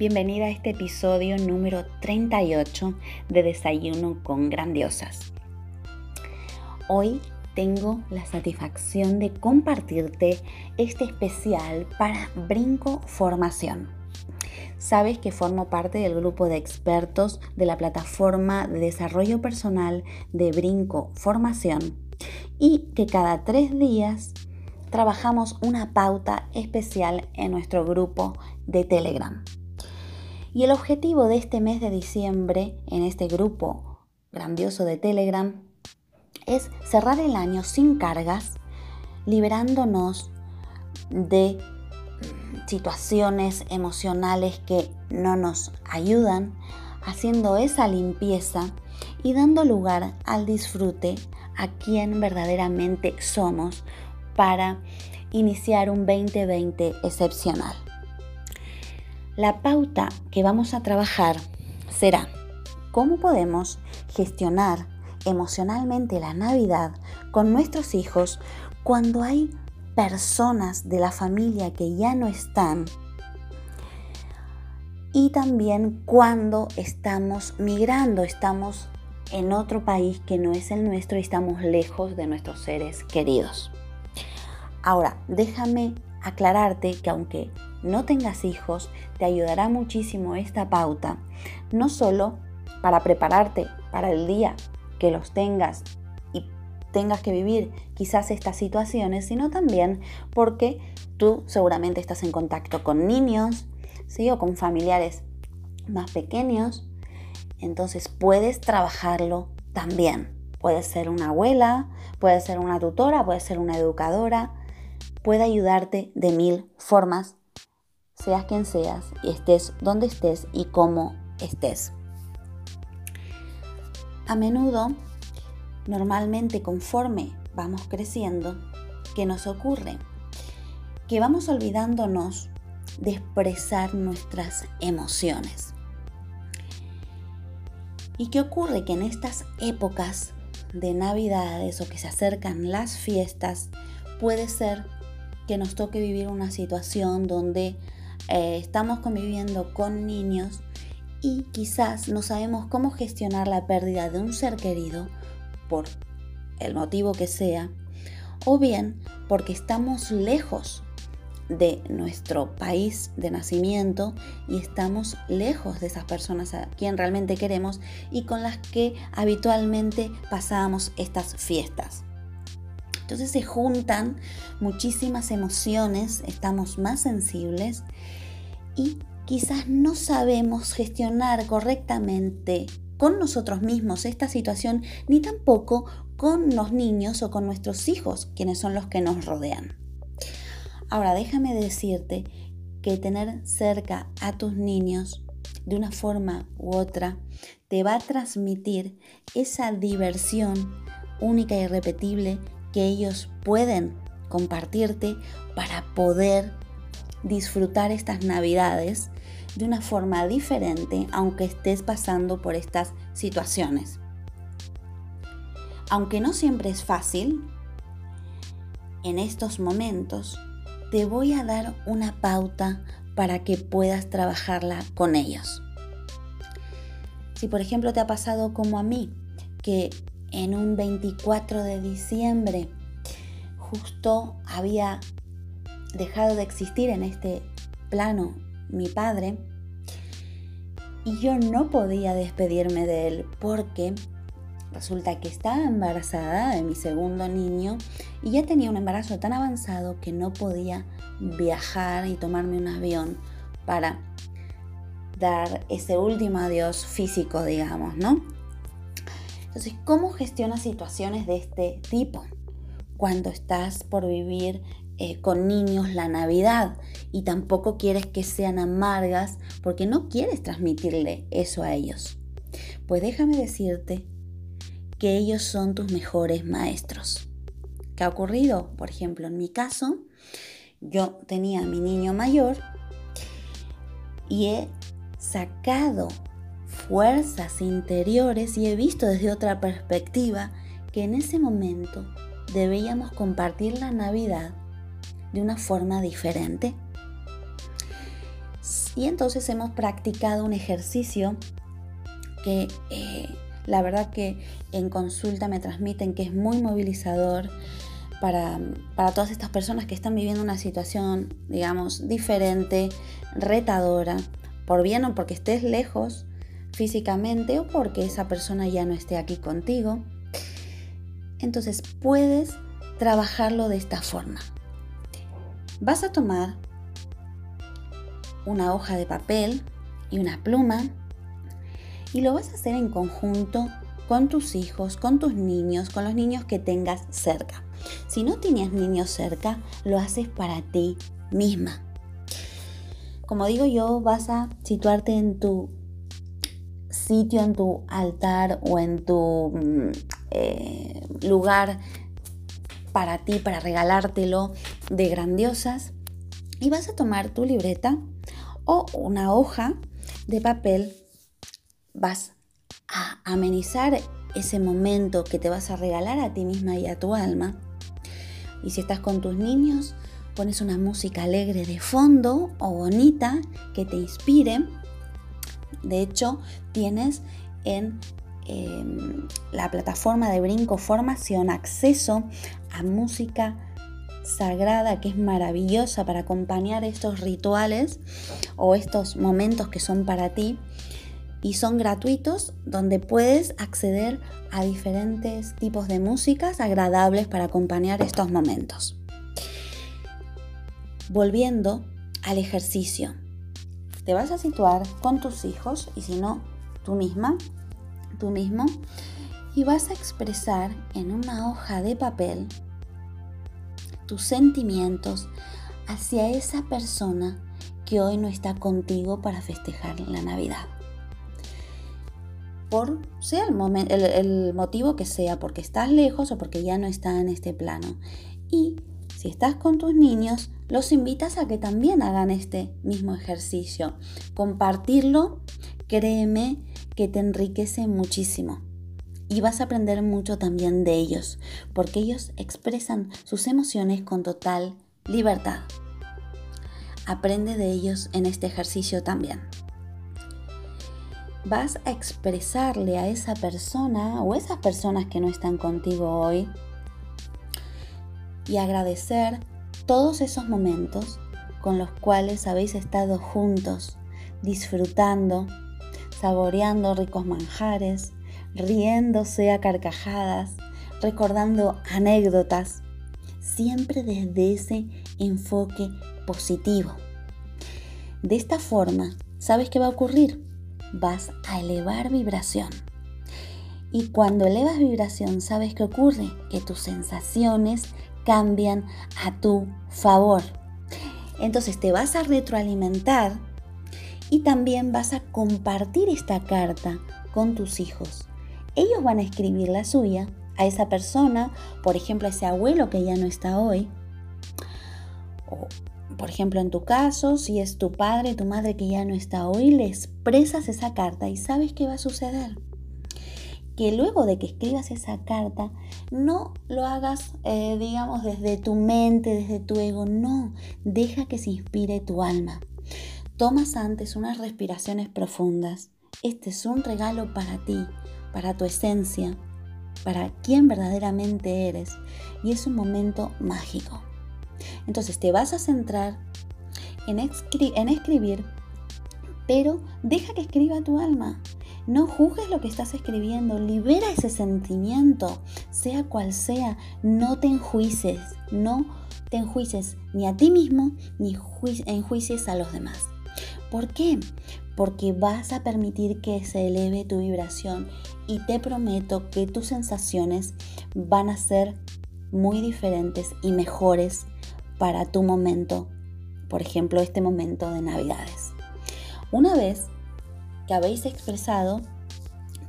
Bienvenida a este episodio número 38 de Desayuno con Grandiosas. Hoy tengo la satisfacción de compartirte este especial para Brinco Formación. Sabes que formo parte del grupo de expertos de la plataforma de desarrollo personal de Brinco Formación y que cada tres días trabajamos una pauta especial en nuestro grupo de Telegram. Y el objetivo de este mes de diciembre en este grupo grandioso de Telegram es cerrar el año sin cargas, liberándonos de situaciones emocionales que no nos ayudan, haciendo esa limpieza y dando lugar al disfrute a quien verdaderamente somos para iniciar un 2020 excepcional. La pauta que vamos a trabajar será cómo podemos gestionar emocionalmente la Navidad con nuestros hijos cuando hay personas de la familia que ya no están y también cuando estamos migrando, estamos en otro país que no es el nuestro y estamos lejos de nuestros seres queridos. Ahora, déjame aclararte que aunque no tengas hijos, te ayudará muchísimo esta pauta, no solo para prepararte para el día que los tengas y tengas que vivir quizás estas situaciones, sino también porque tú seguramente estás en contacto con niños, ¿sí? o con familiares más pequeños, entonces puedes trabajarlo también. Puede ser una abuela, puede ser una tutora, puede ser una educadora, puede ayudarte de mil formas seas quien seas y estés donde estés y cómo estés. A menudo, normalmente conforme vamos creciendo, ¿qué nos ocurre? Que vamos olvidándonos de expresar nuestras emociones. ¿Y qué ocurre? Que en estas épocas de navidades o que se acercan las fiestas, puede ser que nos toque vivir una situación donde eh, estamos conviviendo con niños y quizás no sabemos cómo gestionar la pérdida de un ser querido por el motivo que sea, o bien porque estamos lejos de nuestro país de nacimiento y estamos lejos de esas personas a quien realmente queremos y con las que habitualmente pasamos estas fiestas. Entonces se juntan muchísimas emociones, estamos más sensibles y quizás no sabemos gestionar correctamente con nosotros mismos esta situación, ni tampoco con los niños o con nuestros hijos, quienes son los que nos rodean. Ahora déjame decirte que tener cerca a tus niños de una forma u otra te va a transmitir esa diversión única y irrepetible que ellos pueden compartirte para poder disfrutar estas navidades de una forma diferente aunque estés pasando por estas situaciones. Aunque no siempre es fácil, en estos momentos te voy a dar una pauta para que puedas trabajarla con ellos. Si por ejemplo te ha pasado como a mí, que en un 24 de diciembre justo había dejado de existir en este plano mi padre y yo no podía despedirme de él porque resulta que estaba embarazada de mi segundo niño y ya tenía un embarazo tan avanzado que no podía viajar y tomarme un avión para dar ese último adiós físico, digamos, ¿no? Entonces, ¿cómo gestionas situaciones de este tipo? Cuando estás por vivir eh, con niños la Navidad y tampoco quieres que sean amargas porque no quieres transmitirle eso a ellos. Pues déjame decirte que ellos son tus mejores maestros. ¿Qué ha ocurrido? Por ejemplo, en mi caso, yo tenía a mi niño mayor y he sacado fuerzas interiores y he visto desde otra perspectiva que en ese momento debíamos compartir la Navidad de una forma diferente. Y entonces hemos practicado un ejercicio que eh, la verdad que en consulta me transmiten que es muy movilizador para, para, todas estas personas que están viviendo una situación, digamos, diferente, retadora, por bien o porque estés lejos físicamente o porque esa persona ya no esté aquí contigo. Entonces puedes trabajarlo de esta forma. Vas a tomar una hoja de papel y una pluma y lo vas a hacer en conjunto con tus hijos, con tus niños, con los niños que tengas cerca. Si no tienes niños cerca, lo haces para ti misma. Como digo yo, vas a situarte en tu sitio, en tu altar o en tu mm, eh, lugar para ti, para regalártelo de grandiosas. Y vas a tomar tu libreta o una hoja de papel vas a amenizar ese momento que te vas a regalar a ti misma y a tu alma. Y si estás con tus niños, pones una música alegre de fondo o bonita que te inspire. De hecho, tienes en em, la plataforma de Brinco Formación acceso a música sagrada que es maravillosa para acompañar estos rituales o estos momentos que son para ti y son gratuitos donde puedes acceder a diferentes tipos de músicas agradables para acompañar estos momentos. Volviendo al ejercicio, te vas a situar con tus hijos y si no, tú misma, tú mismo, y vas a expresar en una hoja de papel tus sentimientos hacia esa persona que hoy no está contigo para festejar la Navidad por sea el, el, motivo que sea, porque estás lejos o porque ya no está en este plano. Y si estás con tus niños, los invitas a que también hagan este mismo ejercicio. Compartirlo, créeme que te enriquece muchísimo. Y vas a aprender mucho también de ellos, porque ellos expresan sus emociones con total libertad. Aprende de ellos en este ejercicio también vas a expresarle a esa persona o esas personas que no están contigo hoy y agradecer todos esos momentos con los cuales habéis estado juntos, disfrutando, saboreando ricos manjares, riéndose a carcajadas, recordando anécdotas, siempre desde ese enfoque positivo. De esta forma, ¿sabes qué va a ocurrir? vas a elevar vibración. Y cuando elevas vibración, ¿sabes qué ocurre? Que tus sensaciones cambian a tu favor. Entonces te vas a retroalimentar y también vas a compartir esta carta con tus hijos. Ellos van a escribir la suya a esa persona, por ejemplo, a ese abuelo que ya no está hoy, por ejemplo, en tu caso, si es tu padre, tu madre que ya no está hoy, le expresas esa carta y sabes qué va a suceder. Que luego de que escribas esa carta, no lo hagas, eh, digamos, desde tu mente, desde tu ego, no, deja que se inspire tu alma. Tomas antes unas respiraciones profundas. Este es un regalo para ti, para tu esencia, para quien verdaderamente eres. Y es un momento mágico. Entonces te vas a centrar en, escribir, pero deja que escriba tu alma. No juzgues lo que estás escribiendo, libera ese sentimiento, sea cual sea, no te enjuices, no te enjuices ni a ti mismo ni enjuicies a los demás. ¿Por qué? Porque vas a permitir que se eleve tu vibración y te prometo que tus sensaciones van a ser muy diferentes y mejores para tu momento, por ejemplo, este momento de Navidades. Una vez que habéis expresado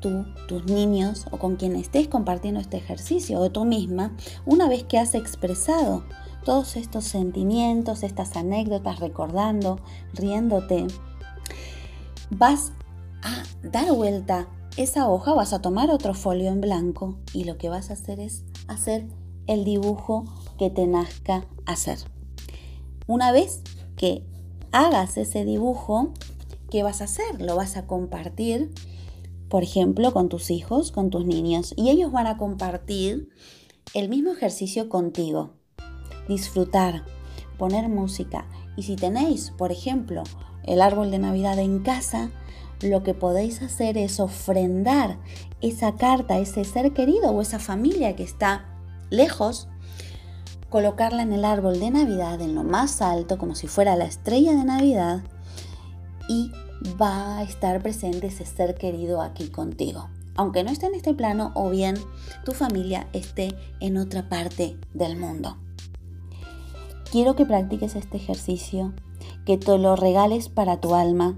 tú, tus niños o con quien estés compartiendo este ejercicio o tú misma, una vez que has expresado todos estos sentimientos, estas anécdotas, recordando, riéndote, vas a dar vuelta esa hoja, vas a tomar otro folio en blanco y lo que vas a hacer es hacer el dibujo que te nazca hacer. Una vez que hagas ese dibujo, ¿qué vas a hacer? Lo vas a compartir, por ejemplo, con tus hijos, con tus niños, y ellos van a compartir el mismo ejercicio contigo. Disfrutar, poner música. Y si tenéis, por ejemplo, el árbol de Navidad en casa, lo que podéis hacer es ofrendar esa carta, ese ser querido o esa familia que está lejos, colocarla en el árbol de Navidad en lo más alto, como si fuera la estrella de Navidad, y va a estar presente ese ser querido aquí contigo. Aunque no esté en este plano o bien tu familia esté en otra parte del mundo. Quiero que practiques este ejercicio, que te lo regales para tu alma,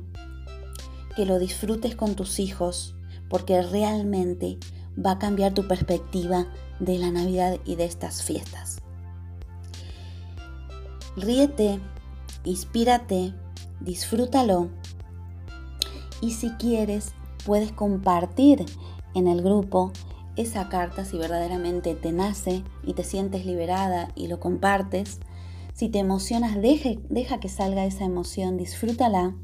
que lo disfrutes con tus hijos, porque realmente va a cambiar tu perspectiva de la Navidad y de estas fiestas. Ríete, inspírate, disfrútalo y si quieres puedes compartir en el grupo esa carta si verdaderamente te nace y te sientes liberada y lo compartes. Si te emocionas, deja que salga esa emoción, disfrútala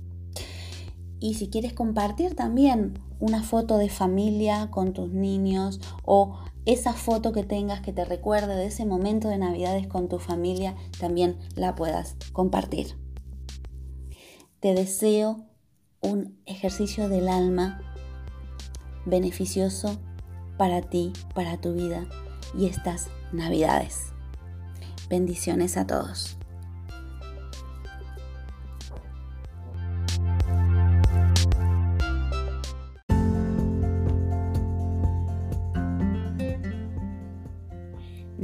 y si quieres compartir también una foto de familia con tus niños o esa foto que tengas que te recuerde de ese momento de Navidades con tu familia, también la puedas compartir. Te deseo un ejercicio del alma beneficioso para ti, para tu vida y estas Navidades. Bendiciones a todos.